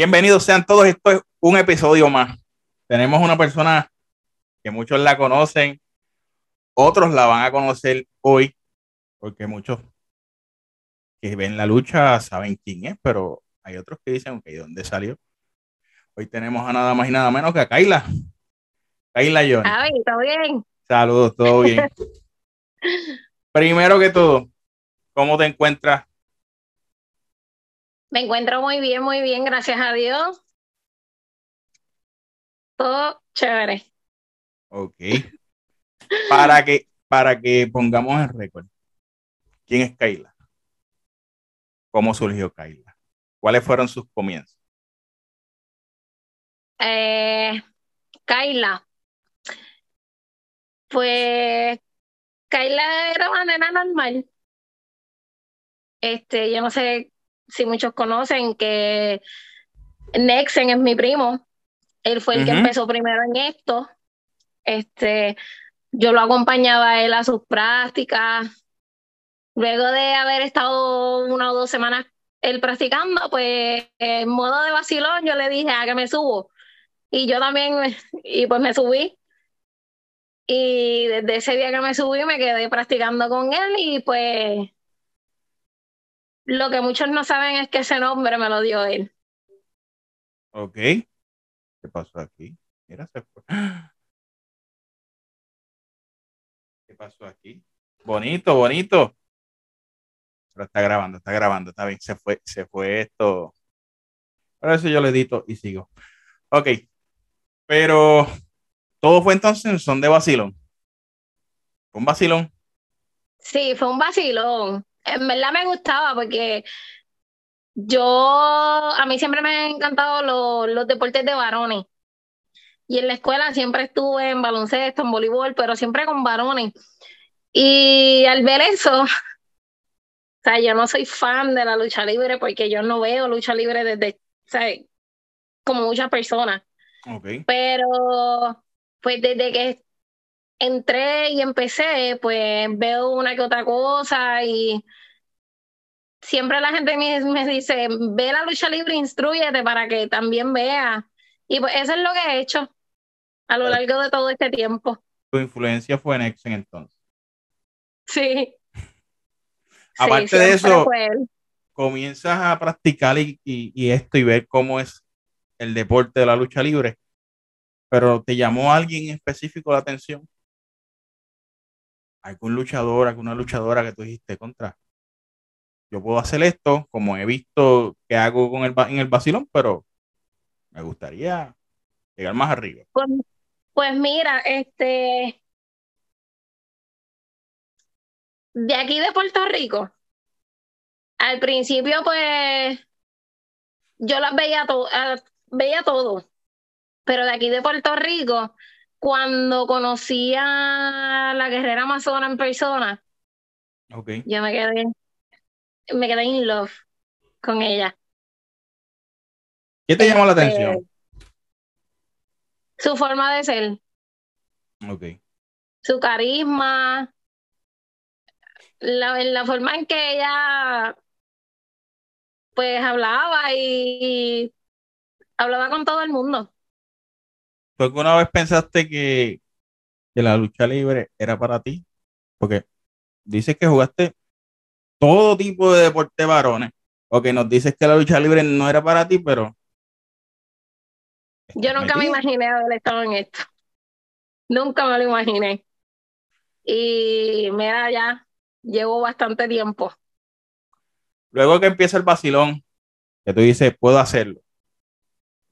Bienvenidos sean todos, esto es un episodio más. Tenemos una persona que muchos la conocen, otros la van a conocer hoy, porque muchos que ven la lucha saben quién es, pero hay otros que dicen, ok, ¿dónde salió? Hoy tenemos a nada más y nada menos que a Kaila. Kaila Johnny. Ay, ¿todo bien? Saludos, todo bien. Primero que todo, ¿cómo te encuentras? Me encuentro muy bien, muy bien, gracias a Dios. Todo chévere. Ok. Para que, para que pongamos en récord, ¿quién es Kaila? ¿Cómo surgió Kaila? ¿Cuáles fueron sus comienzos? Eh, Kaila. Pues Kaila era una nena normal. Este, yo no sé si muchos conocen que Nexen es mi primo. Él fue el que empezó primero en esto. Este, yo lo acompañaba a él a sus prácticas. Luego de haber estado una o dos semanas él practicando, pues en modo de vacilón yo le dije, a que me subo. Y yo también, y pues me subí. Y desde ese día que me subí me quedé practicando con él y pues lo que muchos no saben es que ese nombre me lo dio él. Ok. ¿Qué pasó aquí? Mira, se fue. ¿Qué pasó aquí? Bonito, bonito. Pero está grabando, está grabando, está bien. Se fue, se fue esto. Por eso yo le edito y sigo. Ok. Pero todo fue entonces en son de vacilón. Un vacilón. Sí, fue un vacilón. En verdad me gustaba porque yo, a mí siempre me han encantado los, los deportes de varones. Y en la escuela siempre estuve en baloncesto, en voleibol, pero siempre con varones. Y al ver eso, o sea, yo no soy fan de la lucha libre porque yo no veo lucha libre desde, o sea, como muchas personas. Pero, pues desde que entré y empecé, pues veo una que otra cosa y siempre la gente me, me dice, ve la lucha libre, instruyete para que también veas. Y pues eso es lo que he hecho a lo largo de todo este tiempo. Tu influencia fue en Exen entonces. Sí. Aparte Sí, de eso, comienzas a practicar y, y- y esto y ver cómo es el deporte de la lucha libre, pero te llamó alguien en específico la atención. Algún luchador, alguna luchadora que tú dijiste contra. Yo puedo hacer esto, como he visto que hago con el, en el vacilón, pero me gustaría llegar más arriba. Pues, pues mira, este, de aquí de Puerto Rico, al principio pues yo las veía, to- veía todo, pero de aquí de Puerto Rico, cuando conocí a la guerrera amazona en persona, Ok. yo me quedé, me quedé in love con ella. ¿Qué te llamó la Este, atención? Su forma de ser, Ok. su carisma, la, la forma en que ella pues hablaba y hablaba con todo el mundo. ¿Tú alguna vez pensaste que, que la lucha libre era para ti? Porque dices que jugaste todo tipo de deporte varones. O que nos dices que la lucha libre no era para ti, pero. Yo nunca me imaginé haber estado en esto. Nunca me lo imaginé. Y mira, ya llevo bastante tiempo. Luego que empieza el vacilón, que tú dices, puedo hacerlo.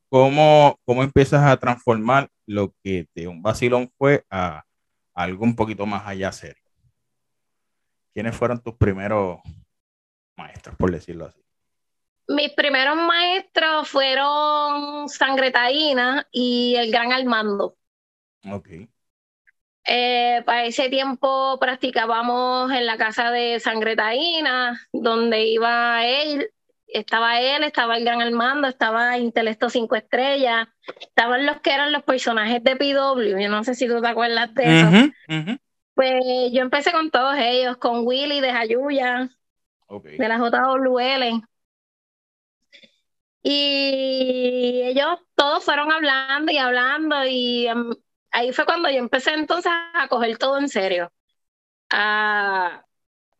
¿Cómo, cómo empiezas a transformar lo que de un vacilón fue a algo un poquito más allá serio? ¿Quiénes fueron tus primeros maestros, por decirlo así? Mis primeros maestros fueron Sangre Taína y el Gran Armando. Ok. Eh, para ese tiempo practicábamos en la casa de Sangre Taína, donde iba él, estaba él, estaba el Gran Armando, estaba Intelecto 5 Estrellas, estaban los que eran los personajes de PW, yo no sé si tú te acuerdas de eso. Ujú. Pues yo empecé con todos ellos, con Willy de Jayuya, de la JWL. Y ellos todos fueron hablando y hablando y em, ahí fue cuando yo empecé entonces a coger todo en serio, a,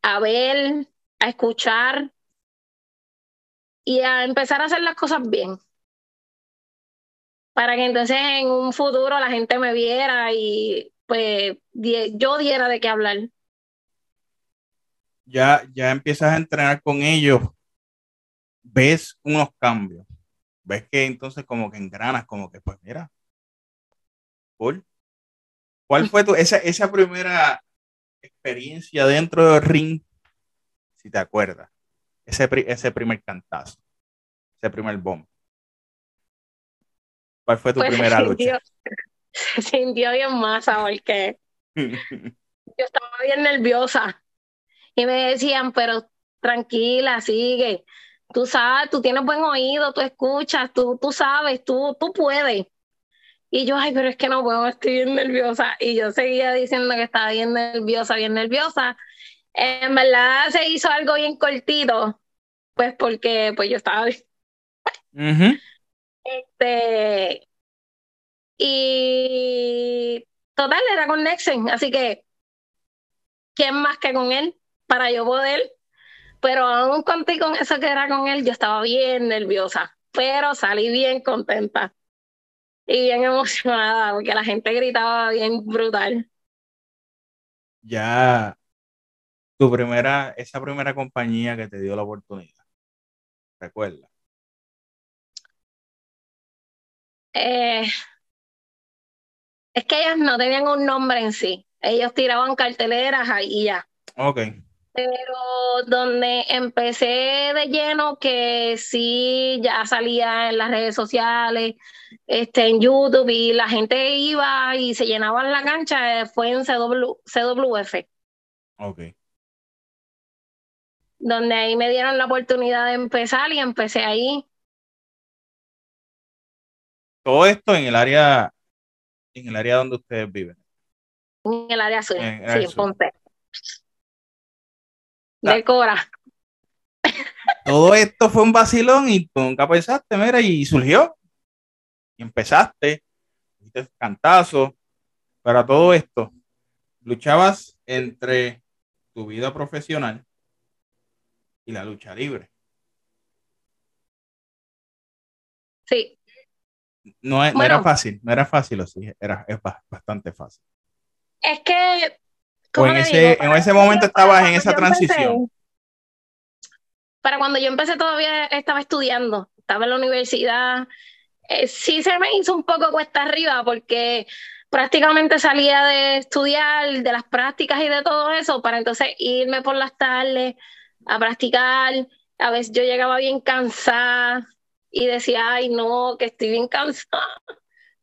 a ver, a escuchar y a empezar a hacer las cosas bien. Para que entonces en un futuro la gente me viera y pues yo diera de qué hablar. Ya, ya empiezas a entrenar con ellos, ves unos cambios, ves que entonces como que engranas, como que pues mira, ¿Cuál fue tu, esa, esa primera experiencia dentro del ring, si te acuerdas? Ese, ese primer cantazo, ese primer bomb. ¿Cuál fue tu pues primera lucha? Se sintió bien masa porque yo estaba bien nerviosa y me decían, pero tranquila, sigue. Tú sabes, tú tienes buen oído, tú escuchas, tú, tú sabes, tú, tú puedes. Y yo, ay, pero es que no puedo, estoy bien nerviosa. Y yo seguía diciendo que estaba bien nerviosa, bien nerviosa. En verdad se hizo algo bien cortito, pues porque pues yo estaba... Este, y total, era con Nexen, así que, ¿quién más que con él para yo poder? Pero aún conté con eso que era con él, yo estaba bien nerviosa, pero salí bien contenta y bien emocionada porque la gente gritaba bien brutal. Ya, tu primera, esa primera compañía que te dio la oportunidad, ¿recuerda? Eh, es que ellos no tenían un nombre en sí. Ellos tiraban carteleras y ya. Ok. Pero donde empecé de lleno, que sí ya salía en las redes sociales, este, en YouTube, y la gente iba y se llenaba en la cancha, eh, fue en CWF. Ok. Donde ahí me dieron la oportunidad de empezar y empecé ahí. Todo esto en el área en el área donde ustedes viven. En el área sur, sí, en Ponce. Decora. Todo esto fue un vacilón y tú nunca pensaste, mira, y surgió. Y empezaste, hiciste cantazo. Para todo esto, luchabas entre tu vida profesional y la lucha libre. Sí. No, era fácil, no era fácil, sí, era es bastante fácil. Es que. en ese, en ese momento estabas en esa transición. para cuando yo empecé todavía estaba estudiando, estaba en la universidad. Eh, sí se me hizo un poco cuesta arriba porque prácticamente salía de estudiar, de las prácticas y de todo eso, para entonces irme por las tardes a practicar. A veces yo llegaba bien cansada, y decía, ay, no, que estoy bien cansada.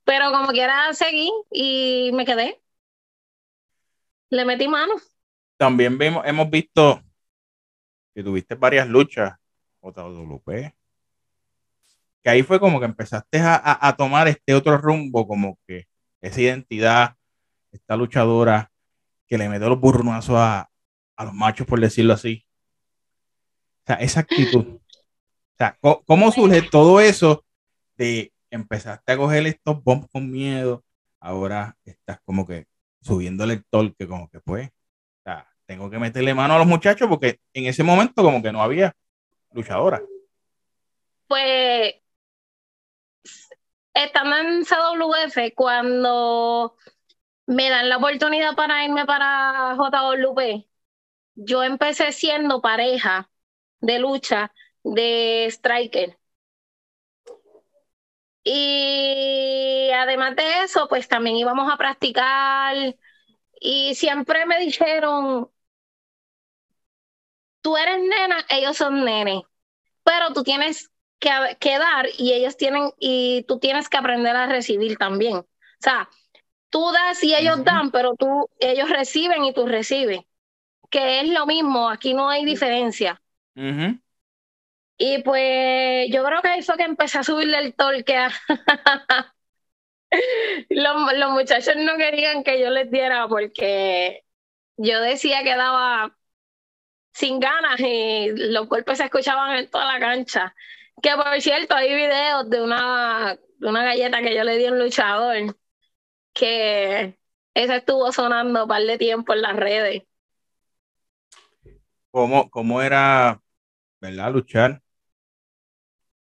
Pero como quiera seguí y me quedé. Le metí mano. También vimos, hemos visto que tuviste varias luchas, JWP, que ahí fue como que empezaste a, tomar este otro rumbo, como que esa identidad, esta luchadora que le metió los burronazos a, a los machos, por decirlo así. O sea, esa actitud. O sea, ¿cómo surge todo eso de empezaste a coger estos bombs con miedo? Ahora estás como que subiéndole el torque, como que pues, o sea, tengo que meterle mano a los muchachos porque en ese momento como que no había luchadora. Pues, estando en CWF, cuando me dan la oportunidad para irme para JWP, yo empecé siendo pareja de lucha de Striker. Y además de eso, pues también íbamos a practicar y siempre me dijeron, tú eres nena, ellos son nenes, pero tú tienes que, que, dar y ellos tienen, y tú tienes que aprender a recibir también. O sea, tú das y ellos dan, pero tú, ellos reciben y tú recibes, que es lo mismo, aquí no hay diferencia. Y pues yo creo que ahí fue que empecé a subirle el torque a... los, muchachos no querían que yo les diera porque yo decía que daba sin ganas y los golpes se escuchaban en toda la cancha. Que por cierto, hay videos de una, de una galleta que yo le di a un luchador que ese estuvo sonando un par de tiempo en las redes. ¿Cómo, cómo era, verdad, luchar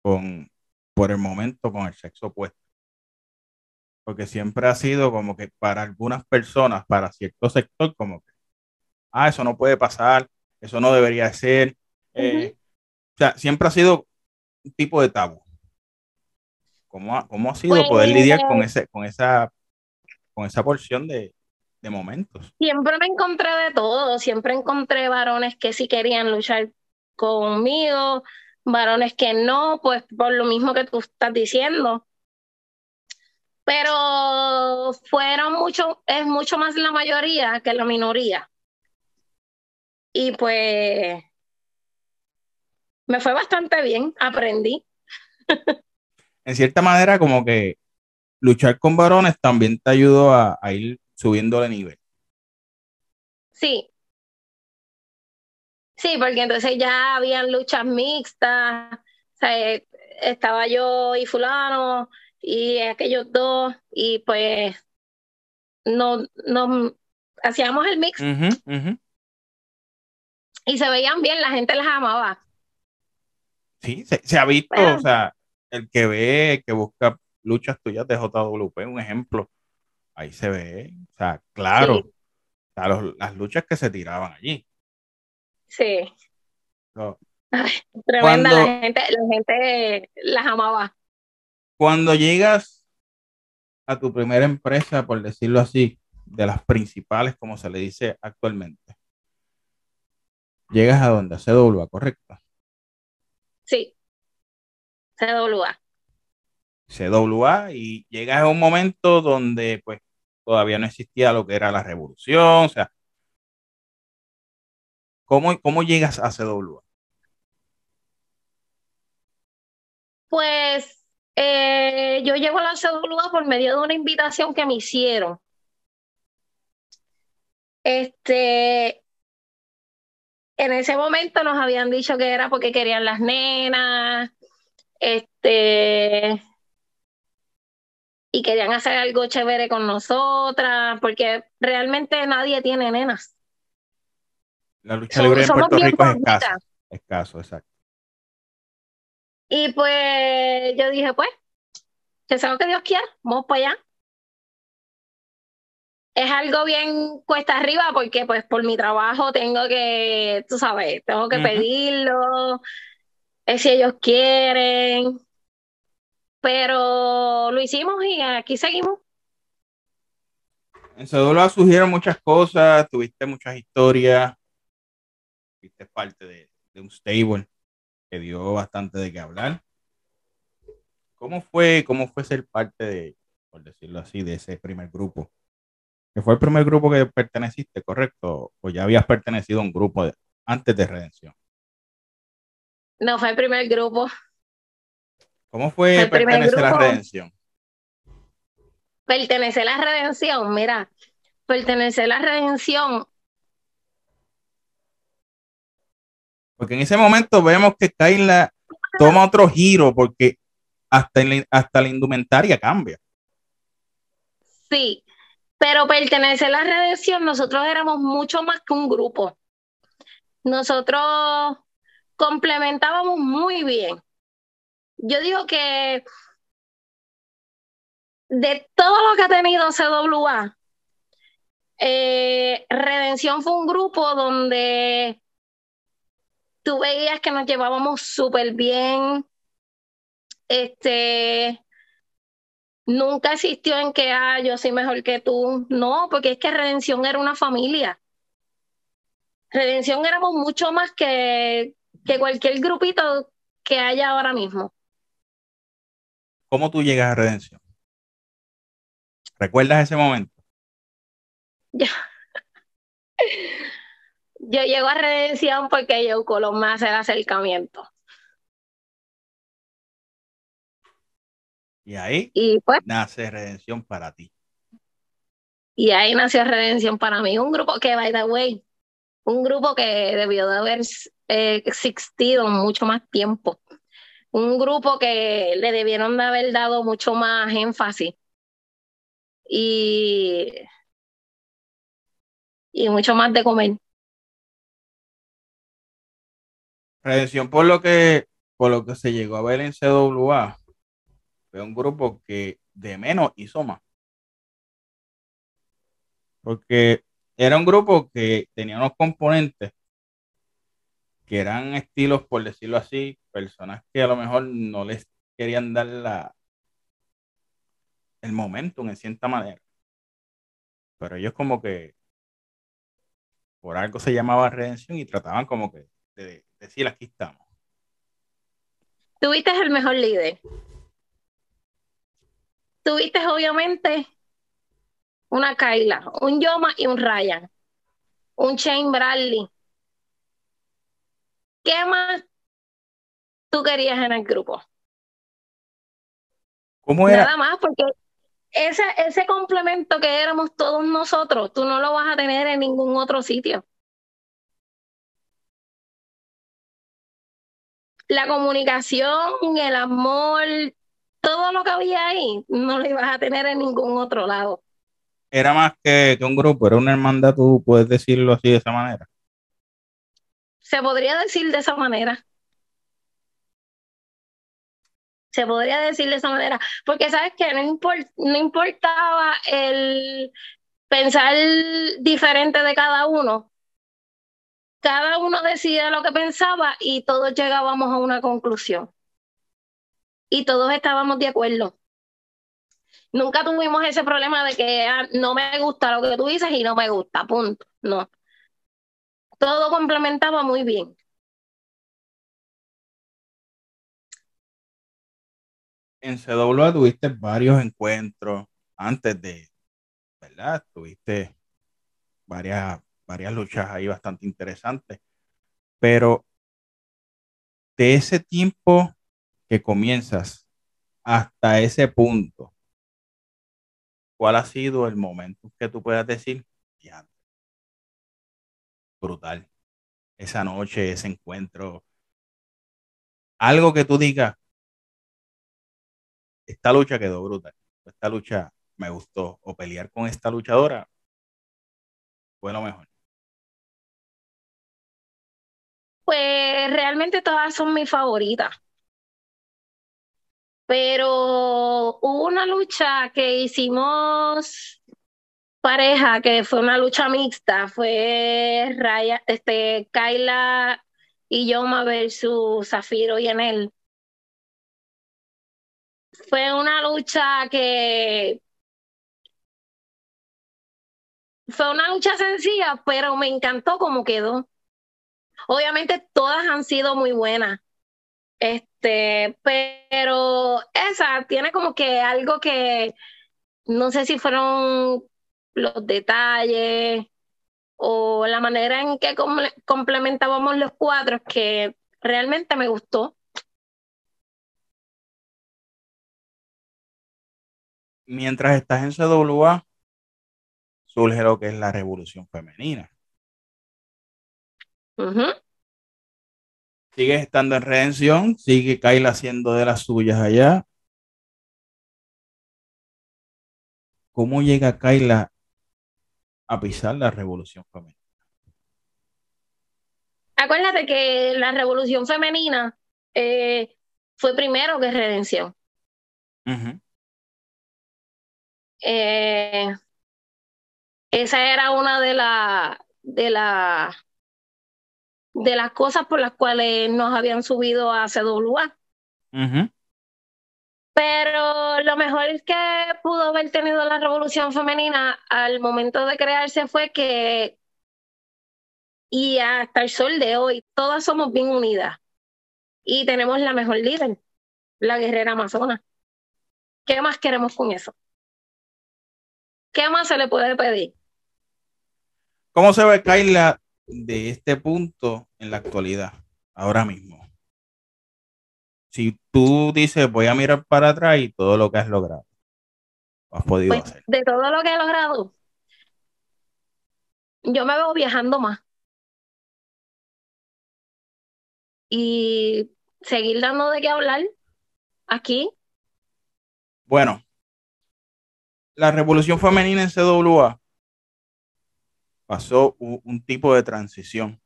con, por el momento con el sexo opuesto? Porque siempre ha sido como que para algunas personas, para cierto sector, como que, ah, eso no puede pasar, eso no debería ser. Eh, o sea, siempre ha sido un tipo de tabú. ¿Cómo ha, cómo ha sido poder lidiar con, pues ese, con, esa, con esa porción de, de momentos? Siempre me encontré de todo, siempre encontré varones que sí querían luchar conmigo, varones que no, pues por lo mismo que tú estás diciendo. Pero fueron mucho, es mucho más la mayoría que la minoría. Y pues me fue bastante bien, aprendí. en cierta manera, como que luchar con varones también te ayudó a, ir subiendo de nivel. Sí. Sí, porque entonces ya habían luchas mixtas, o sea, eh, estaba yo y fulano y aquellos dos, y pues no, no hacíamos el mix. Y se veían bien, la gente las amaba. Sí, se, ha visto, o sea, el que ve, que busca luchas tuyas de JWP, un ejemplo, ahí se ve, o sea, claro, las luchas que se tiraban allí. Sí. tremenda, la, gente, la gente las amaba. Cuando llegas a tu primera empresa, por decirlo así, de las principales, como se le dice actualmente, llegas a donde, a CWA, ¿correcto? Sí, CWA. CWA y llegas a un momento donde pues todavía no existía lo que era la revolución, o sea, ¿cómo, cómo llegas a CWA? Pues eh, yo llego a la CWA por medio de una invitación que me hicieron. Este, en ese momento nos habían dicho que era porque querían las nenas, este, y querían hacer algo chévere con nosotras, porque realmente nadie tiene nenas. La lucha libre en Puerto Rico es escaso, escaso, exacto. Y pues yo dije, pues, que sea lo que Dios quiera, vamos para allá. Es algo bien cuesta arriba porque pues por mi trabajo tengo que, tú sabes, tengo que pedirlo, es si ellos quieren, pero lo hicimos y aquí seguimos. En Cedula surgieron muchas cosas, tuviste muchas historias, fuiste parte de, de un stable que dio bastante de qué hablar. ¿Cómo fue, cómo fue ser parte de, por decirlo así, de ese primer grupo? que fue el primer grupo que perteneciste, ¿correcto? ¿O ya habías pertenecido a un grupo antes de Redención? No, fue el primer grupo. ¿Cómo fue pertenecer a la Redención? Pertenecer a la Redención, mira, pertenecer a la Redención. Porque en ese momento vemos que Kaila toma otro giro porque hasta, hasta la indumentaria cambia. Sí, pero pertenecer a la redención, nosotros éramos mucho más que un grupo. Nosotros complementábamos muy bien. Yo digo que de todo lo que ha tenido CWA, eh, Redención fue un grupo donde tú veías que nos llevábamos súper bien. Este, nunca existió en que, ah, yo soy mejor que tú. No, porque es que Redención era una familia. Redención éramos mucho más que, que cualquier grupito que haya ahora mismo. ¿Cómo tú llegas a Redención? ¿Recuerdas ese momento? Yo, yo llego a Redención porque yo Colón me hace el acercamiento. Y ahí pues nace Redención para ti. Y ahí nació Redención para mí. Un grupo que, by the way, un grupo que debió de haber eh, existido mucho más tiempo. un grupo que le debieron de haber dado mucho más énfasis y, y mucho más de comer. Redención por lo que por lo que se llegó a ver en CWA fue un grupo que de menos hizo más. Porque era un grupo que tenía unos componentes que eran estilos, por decirlo así, personas que a lo mejor no les querían dar la, el momentum en cierta manera. Pero ellos como que por algo se llamaba redención y trataban como que de, decir aquí estamos. Tuviste el mejor líder. Tuviste obviamente una Kyla, un Yoma y un Ryan, un Shane Bradley. ¿Qué más tú querías en el grupo? ¿Cómo era? Nada más, porque ese, ese complemento que éramos todos nosotros, tú no lo vas a tener en ningún otro sitio. La comunicación, el amor, todo lo que había ahí, no lo ibas a tener en ningún otro lado. Era más que, que un grupo, era una hermandad, tú puedes decirlo así de esa manera. Se podría decir de esa manera. Se podría decir de esa manera, porque sabes que no, no importaba el pensar diferente de cada uno, cada uno decía lo que pensaba y todos llegábamos a una conclusión. Y todos estábamos de acuerdo. Nunca tuvimos ese problema de que ah, no me gusta lo que tú dices y no me gusta, punto. No. Todo complementaba muy bien. En CWA tuviste varios encuentros antes de, ¿verdad? Tuviste varias, varias luchas ahí bastante interesantes. Pero de ese tiempo que comienzas hasta ese punto, ¿cuál ha sido el momento que tú puedas decir? Brutal. Esa noche, ese encuentro. Algo que tú digas, esta lucha quedó brutal. Esta lucha me gustó. O pelear con esta luchadora fue lo mejor. Pues realmente todas son mis favoritas. Pero hubo una lucha que hicimos pareja, que fue una lucha mixta, fue Raya, este, Kyla y Yoma versus Zafiro y Enel. Fue una lucha que fue una lucha sencilla, pero me encantó cómo quedó. Obviamente todas han sido muy buenas. Este, pero esa tiene como que algo que no sé si fueron los detalles o la manera en que complementábamos los cuadros que realmente me gustó. Mientras estás en CWA, surge lo que es la revolución femenina. Sigues estando en redención, sigue Kayla haciendo de las suyas allá. ¿Cómo llega Kayla a pisar la revolución femenina? Acuérdate que la revolución femenina eh, fue primero que redención. Eh, esa era una de las de la de las cosas por las cuales nos habían subido a CWA. Pero lo mejor que pudo haber tenido la revolución femenina al momento de crearse fue que, y hasta el sol de hoy, todas somos bien unidas y tenemos la mejor líder, la guerrera amazona. ¿Qué más queremos con eso? ¿Qué más se le puede pedir? ¿Cómo se ve Kyla de este punto en la actualidad, ahora mismo? Si tú dices, voy a mirar para atrás y todo lo que has logrado, has podido pues, hacer. De todo lo que he logrado, yo me veo viajando más. Y seguir dando de qué hablar aquí. Bueno, la revolución femenina en CWA pasó un, tipo de transición.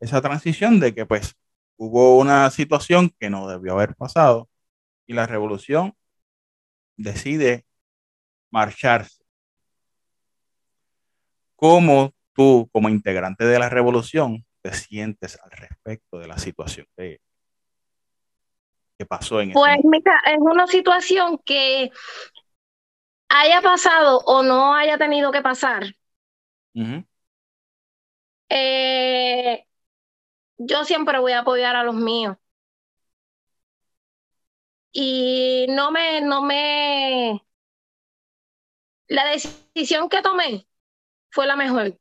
Esa transición de que pues hubo una situación que no debió haber pasado y la revolución decide marcharse. ¿Cómo tú, como integrante de la revolución, te sientes al respecto de la situación que, pasó en Pues mira, es una situación que haya pasado o no haya tenido que pasar. Eh, yo siempre voy a apoyar a los míos. Y no me, no me, la decisión que tomé fue la mejor.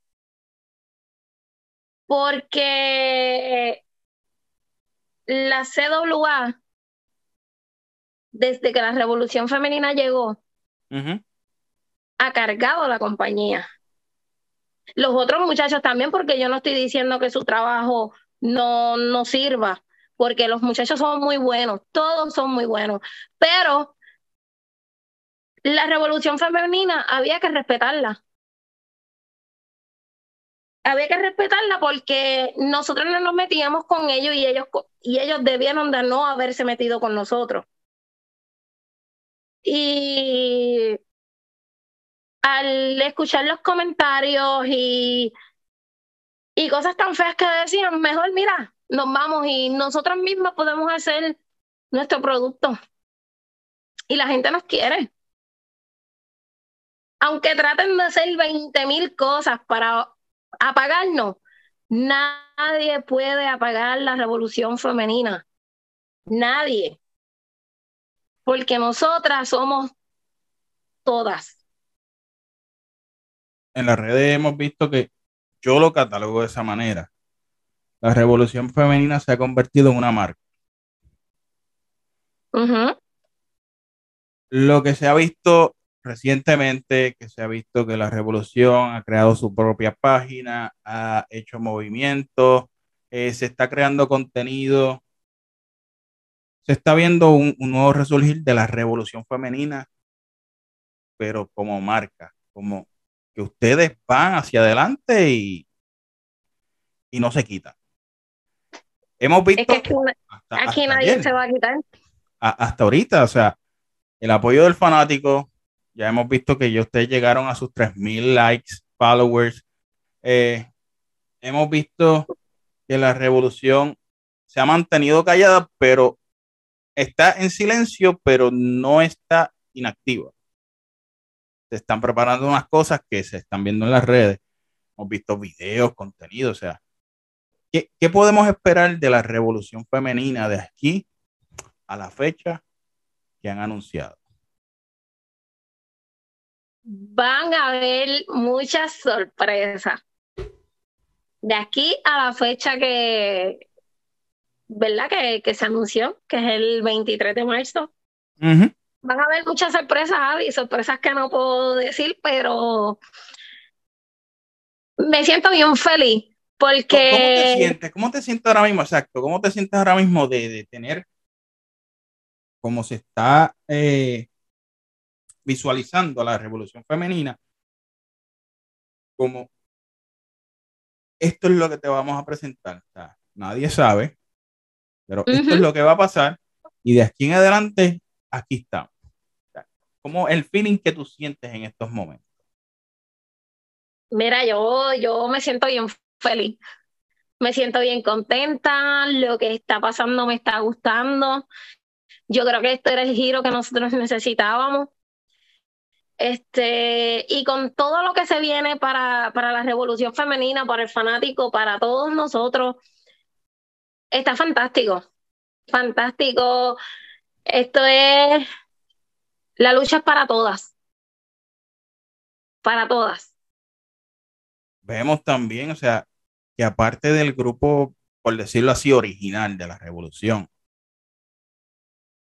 Porque la CWA, desde que la revolución femenina llegó, ha cargado la compañía. Los otros muchachos también, porque yo no estoy diciendo que su trabajo no, no sirva, porque los muchachos son muy buenos, todos son muy buenos, pero la revolución femenina había que respetarla. Había que respetarla porque nosotros no nos metíamos con ellos y ellos, y ellos debieron de no haberse metido con nosotros. Y al escuchar los comentarios y, y cosas tan feas que decían, mejor mira, nos vamos y nosotros mismos podemos hacer nuestro producto. Y la gente nos quiere. Aunque traten de hacer 20 mil cosas para apagarnos, nadie puede apagar la revolución femenina. Nadie. Porque nosotras somos todas en las redes hemos visto que yo lo catalogo de esa manera. La revolución femenina se ha convertido en una marca. Lo que se ha visto recientemente, que se ha visto que la revolución ha creado su propia página, ha hecho movimientos, eh, se está creando contenido, se está viendo un nuevo resurgir de la revolución femenina, pero como marca, como que ustedes van hacia adelante y, y no se quitan. Hemos visto. aquí nadie se va a quitar. hasta ahorita, o sea, el apoyo del fanático, ya hemos visto que ya ustedes llegaron a sus 3000 likes, followers. Eh, hemos visto que la revolución se ha mantenido callada, pero está en silencio, pero no está inactiva se están preparando unas cosas que se están viendo en las redes. Hemos visto videos, contenido, o sea, ¿qué, ¿qué, podemos esperar de la revolución femenina de aquí a la fecha que han anunciado? Van a haber muchas sorpresas. De aquí a la fecha que, ¿verdad? Que, que se anunció, que es el 23 de marzo van a haber muchas sorpresas, y sorpresas que no puedo decir, pero me siento bien feliz porque... ¿Cómo te sientes? ¿Cómo te sientes ahora mismo? Exacto, ¿cómo te sientes ahora mismo de, tener, como se está eh, visualizando la revolución femenina, como esto es lo que te vamos a presentar? nadie sabe, pero esto es lo que va a pasar y de aquí en adelante, aquí estamos. ¿Cómo el feeling que tú sientes en estos momentos? Mira, yo, yo me siento bien feliz. Me siento bien contenta. Lo que está pasando me está gustando. Yo creo que este era el giro que nosotros necesitábamos. Este, y con todo lo que se viene para, para la revolución femenina, para el fanático, para todos nosotros, está fantástico. Fantástico. Esto es la lucha es para todas. Para todas. Vemos también, o sea, que aparte del grupo, por decirlo así, original de la revolución,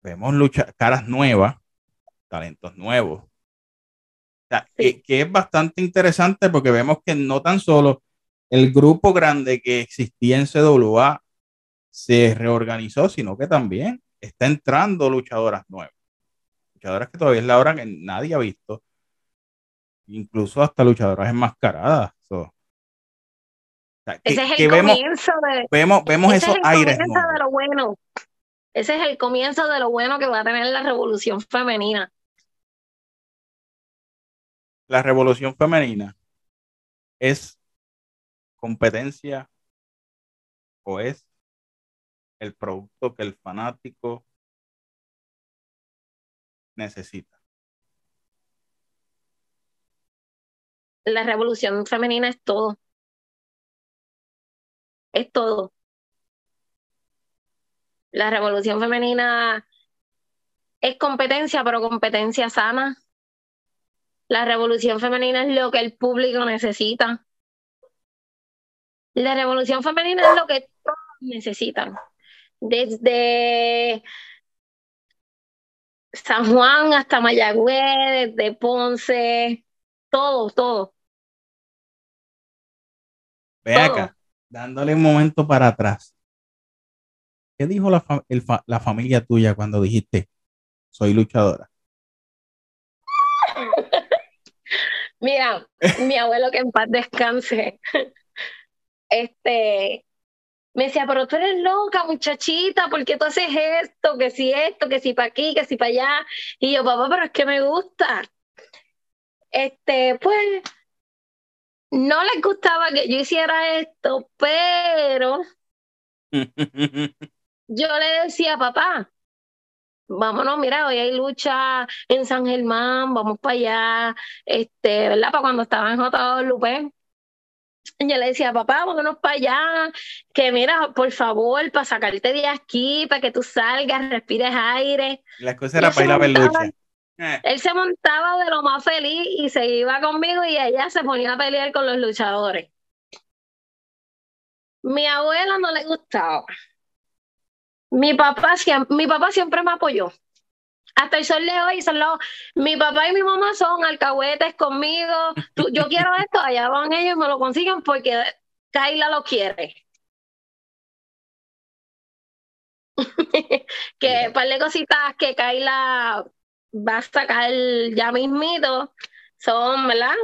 vemos lucha, caras nuevas, talentos nuevos. O sea, que, es bastante interesante porque vemos que no tan solo el grupo grande que existía en CWA se reorganizó, sino que también está entrando luchadoras nuevas. Luchadoras que todavía es la hora que nadie ha visto. Incluso hasta luchadoras enmascaradas. ese es el comienzo de, vemos, vemos esos aires. De lo bueno. Ese es el comienzo de lo bueno que va a tener la revolución femenina. La revolución femenina es competencia o es el producto que el fanático necesita. La revolución femenina es todo. Es todo. La revolución femenina es competencia, pero competencia sana. La revolución femenina es lo que el público necesita. La revolución femenina es lo que todos necesitan desde San Juan hasta Mayagüez, desde Ponce, todo, todo. Ve acá, dándole un momento para atrás. ¿Qué dijo la, la familia tuya cuando dijiste, soy luchadora? Mira, mi abuelo que en paz descanse, este, me decía, pero tú eres loca, muchachita, ¿por qué tú haces esto? Que si esto, que si para aquí, que si para allá. Y yo, papá, pero es que me gusta. Este, pues, no les gustaba que yo hiciera esto, pero yo le decía, papá, vámonos, mira, hoy hay lucha en San Germán, vamos para allá, este, ¿verdad? Para cuando estaba en JWP yo le decía, papá, vámonos para allá, que mira, por favor, para sacarte de aquí, para que tú salgas, respires aire. La cosa era para ir a ver lucha. Eh. Él se montaba de lo más feliz y se iba conmigo y ella se ponía a pelear con los luchadores. Mi abuela no le gustaba. Mi papá, mi papá siempre me apoyó hasta el sol de hoy, son los, mi papá y mi mamá son alcahuetes conmigo, yo quiero esto, allá van ellos y me lo consiguen porque Kaila lo quiere. que un par de cositas que Kaila va a sacar ya mismito son, ¿verdad?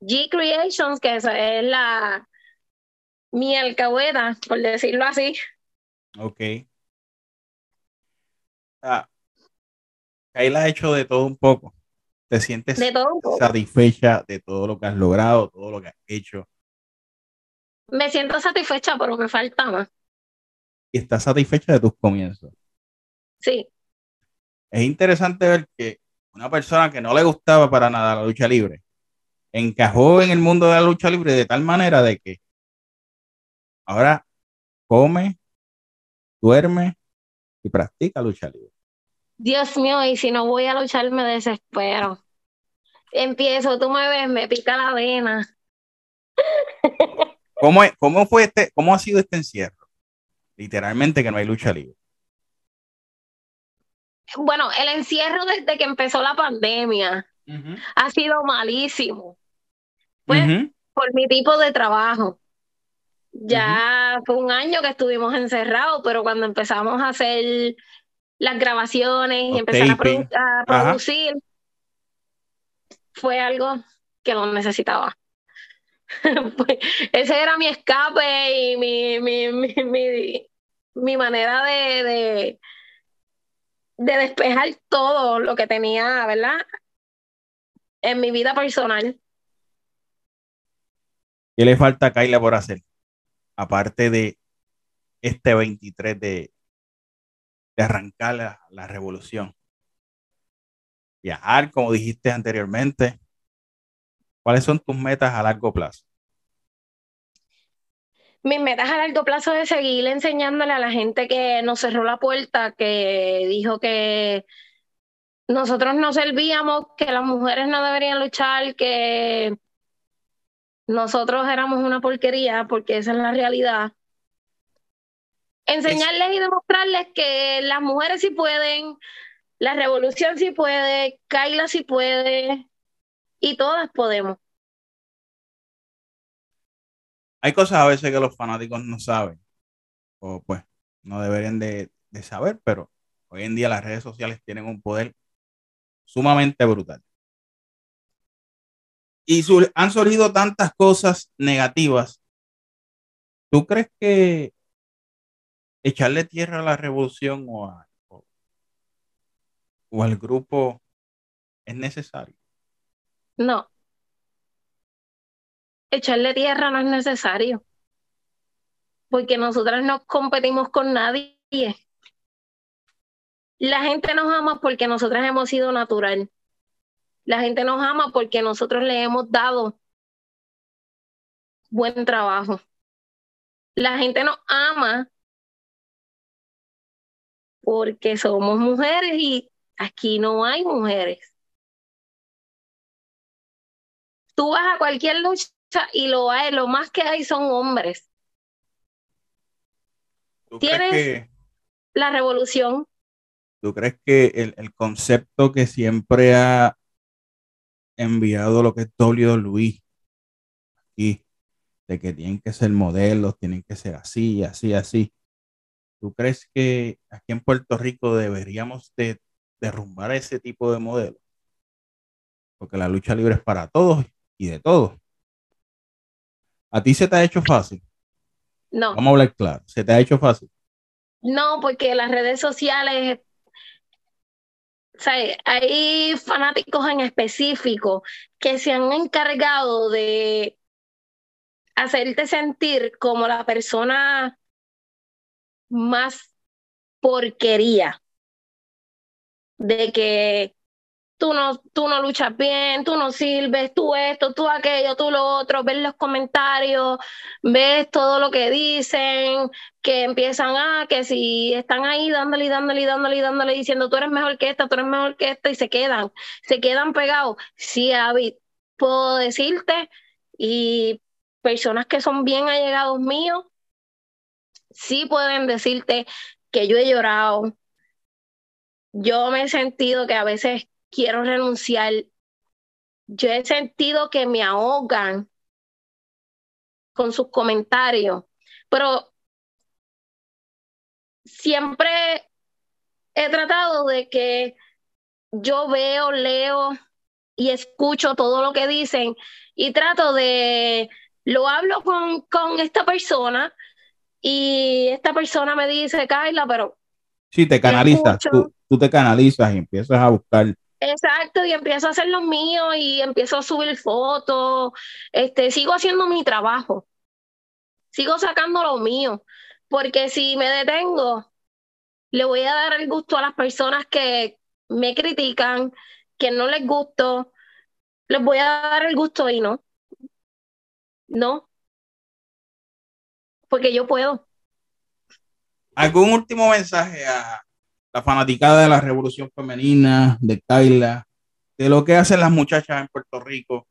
G Creations, que es la mi alcahueta, por decirlo así. Ok. Ah, Kayla ha hecho de todo un poco. ¿Te sientes satisfecha de todo lo que has logrado, todo lo que has hecho? Me siento satisfecha, pero me falta más. ¿Y estás satisfecha de tus comienzos? Sí. Es interesante ver que una persona que no le gustaba para nada la lucha libre encajó en el mundo de la lucha libre de tal manera de que ahora come, duerme y practica lucha libre. Dios mío, y si no voy a luchar me desespero. Empiezo, tú me ves, me pica la vena. ¿Cómo, cómo fue este, cómo ha sido este encierro? Literalmente que no hay lucha libre. Bueno, el encierro desde que empezó la pandemia ha sido malísimo. Pues por mi tipo de trabajo. Ya fue un año que estuvimos encerrados, pero cuando empezamos a hacer las grabaciones y empezar a, producir, fue algo que no necesitaba. Pues, ese era mi escape y mi, mi, manera de, de, de, despejar todo lo que tenía, ¿verdad? En mi vida personal. ¿Qué le falta a Kaila por hacer? Aparte de este 23 de, de arrancar la, revolución. Viajar, como dijiste anteriormente. ¿Cuáles son tus metas a largo plazo? Mis metas a largo plazo es seguir enseñándole a la gente que nos cerró la puerta, que dijo que nosotros no servíamos, que las mujeres no deberían luchar, que nosotros éramos una porquería, porque esa es la realidad. Enseñarles y demostrarles que las mujeres sí pueden, la revolución sí puede, Kaila sí puede, y todas podemos. Hay cosas a veces que los fanáticos no saben, o pues no deberían de, de saber, pero hoy en día las redes sociales tienen un poder sumamente brutal. Y han surgido tantas cosas negativas. ¿Tú crees que echarle tierra a la revolución o, al grupo es necesario? No. Echarle tierra no es necesario. Porque nosotras no competimos con nadie. La gente nos ama porque nosotras hemos sido natural. La gente nos ama porque nosotros le hemos dado buen trabajo. La gente nos ama porque somos mujeres y aquí no hay mujeres. Tú vas a cualquier lucha y lo hay, lo más que hay son hombres. Tienes la revolución. ¿Tú crees que el, el, concepto que siempre ha enviado lo que es Luis aquí, de que tienen que ser modelos, tienen que ser así, así, así. ¿Tú crees que aquí en Puerto Rico deberíamos de derrumbar ese tipo de modelos? Porque la lucha libre es para todos y de todos. ¿A ti se te ha hecho fácil? No. Vamos a hablar claro. ¿Se te ha hecho fácil? No, porque las redes sociales hay fanáticos en específico que se han encargado de hacerte sentir como la persona más porquería. De que tú no, tú no luchas bien, tú no sirves, tú esto, tú aquello, tú lo otro, ves los comentarios, ves todo lo que dicen, que empiezan a, que si están ahí dándole y dándole y dándole dándole diciendo tú eres mejor que esta, tú eres mejor que esta y se quedan, se quedan pegados. Sí, David, puedo decirte y personas que son bien allegados míos, sí pueden decirte que yo he llorado. Yo me he sentido que a veces quiero renunciar. Yo he sentido que me ahogan con sus comentarios, pero siempre he tratado de que yo veo, leo y escucho todo lo que dicen y trato de, lo hablo con, con esta persona y esta persona me dice, Carla, pero... Sí, te canalizas, tú, tú, te canalizas y empiezas a buscar. Exacto, y empiezo a hacer lo mío y empiezo a subir fotos, este, sigo haciendo mi trabajo, sigo sacando lo mío, porque si me detengo, le voy a dar el gusto a las personas que me critican, que no les gusto, les voy a dar el gusto y no, no, porque yo puedo. ¿Algún último mensaje a, la fanaticada de la revolución femenina, de Kaila, de lo que hacen las muchachas en Puerto Rico,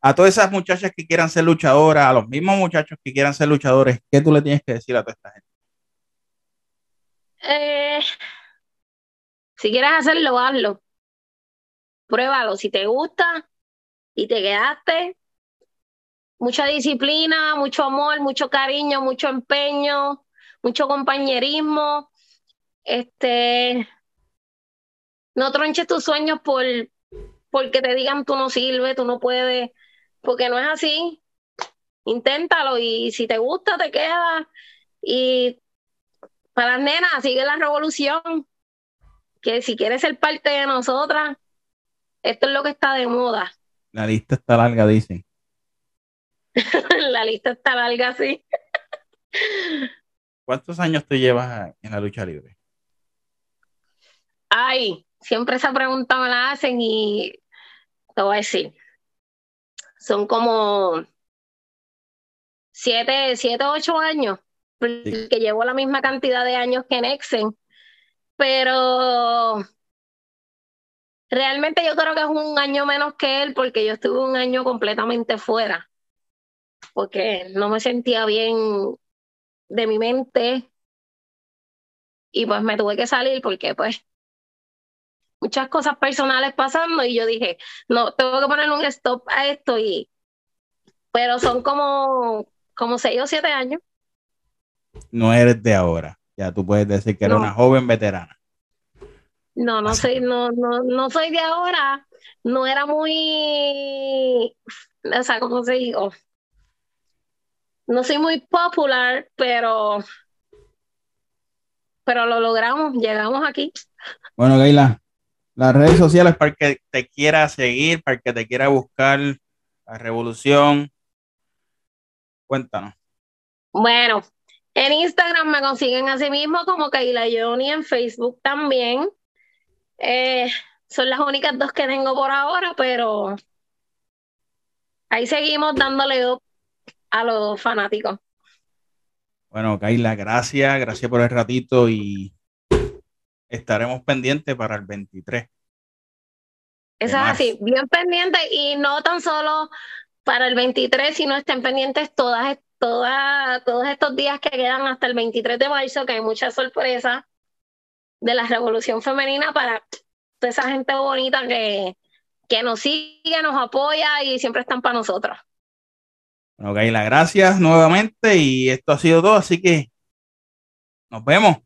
a todas esas muchachas que quieran ser luchadoras, a los mismos muchachos que quieran ser luchadores, ¿qué tú le tienes que decir a toda esta gente? Eh, si quieres hacerlo, hazlo. Pruébalo. Si te gusta y te quedaste, mucha disciplina, mucho amor, mucho cariño, mucho empeño, mucho compañerismo este, no tronches tus sueños por porque te digan tú no sirves, tú no puedes, porque no es así. Inténtalo y si te gusta te quedas. Y para las nenas, sigue la revolución. Que si quieres ser parte de nosotras, esto es lo que está de moda. La lista está larga, dicen. la lista está larga, sí. ¿Cuántos años te llevas en la lucha libre? Ay, siempre esa pregunta me la hacen y te voy a decir, son como siete, siete, ocho años, que llevo la misma cantidad de años que Nexen, pero realmente yo creo que es un año menos que él porque yo estuve un año completamente fuera, porque no me sentía bien de mi mente y pues me tuve que salir porque pues muchas cosas personales pasando y yo dije, no, tengo que poner un stop a esto y, pero son como, como seis o siete años. No eres de ahora, Ya tú puedes decir que era una joven veterana. No, no soy, no, no, no soy de ahora. No era muy, o sea, ¿cómo se digo? No soy muy popular, pero, pero lo logramos, llegamos aquí. Bueno, Gaila, las redes sociales para que te quiera seguir, para que te quiera buscar la revolución. Cuéntanos. Bueno, en Instagram me consiguen así mismo como Kaila Johnny, en Facebook también. Eh, son las únicas dos que tengo por ahora, pero ahí seguimos dándole a los fanáticos. Bueno, Kaila, gracias, gracias por el ratito y estaremos pendientes para el 23. Eso es así, bien pendiente y no tan solo para el 23, sino estén pendientes todas, todas, todos estos días que quedan hasta el 23 de marzo, que hay muchas sorpresas de la revolución femenina para toda esa gente bonita que, que nos sigue, nos apoya y siempre están para nosotros. Bueno, Gaila, gracias nuevamente y esto ha sido todo, así que nos vemos.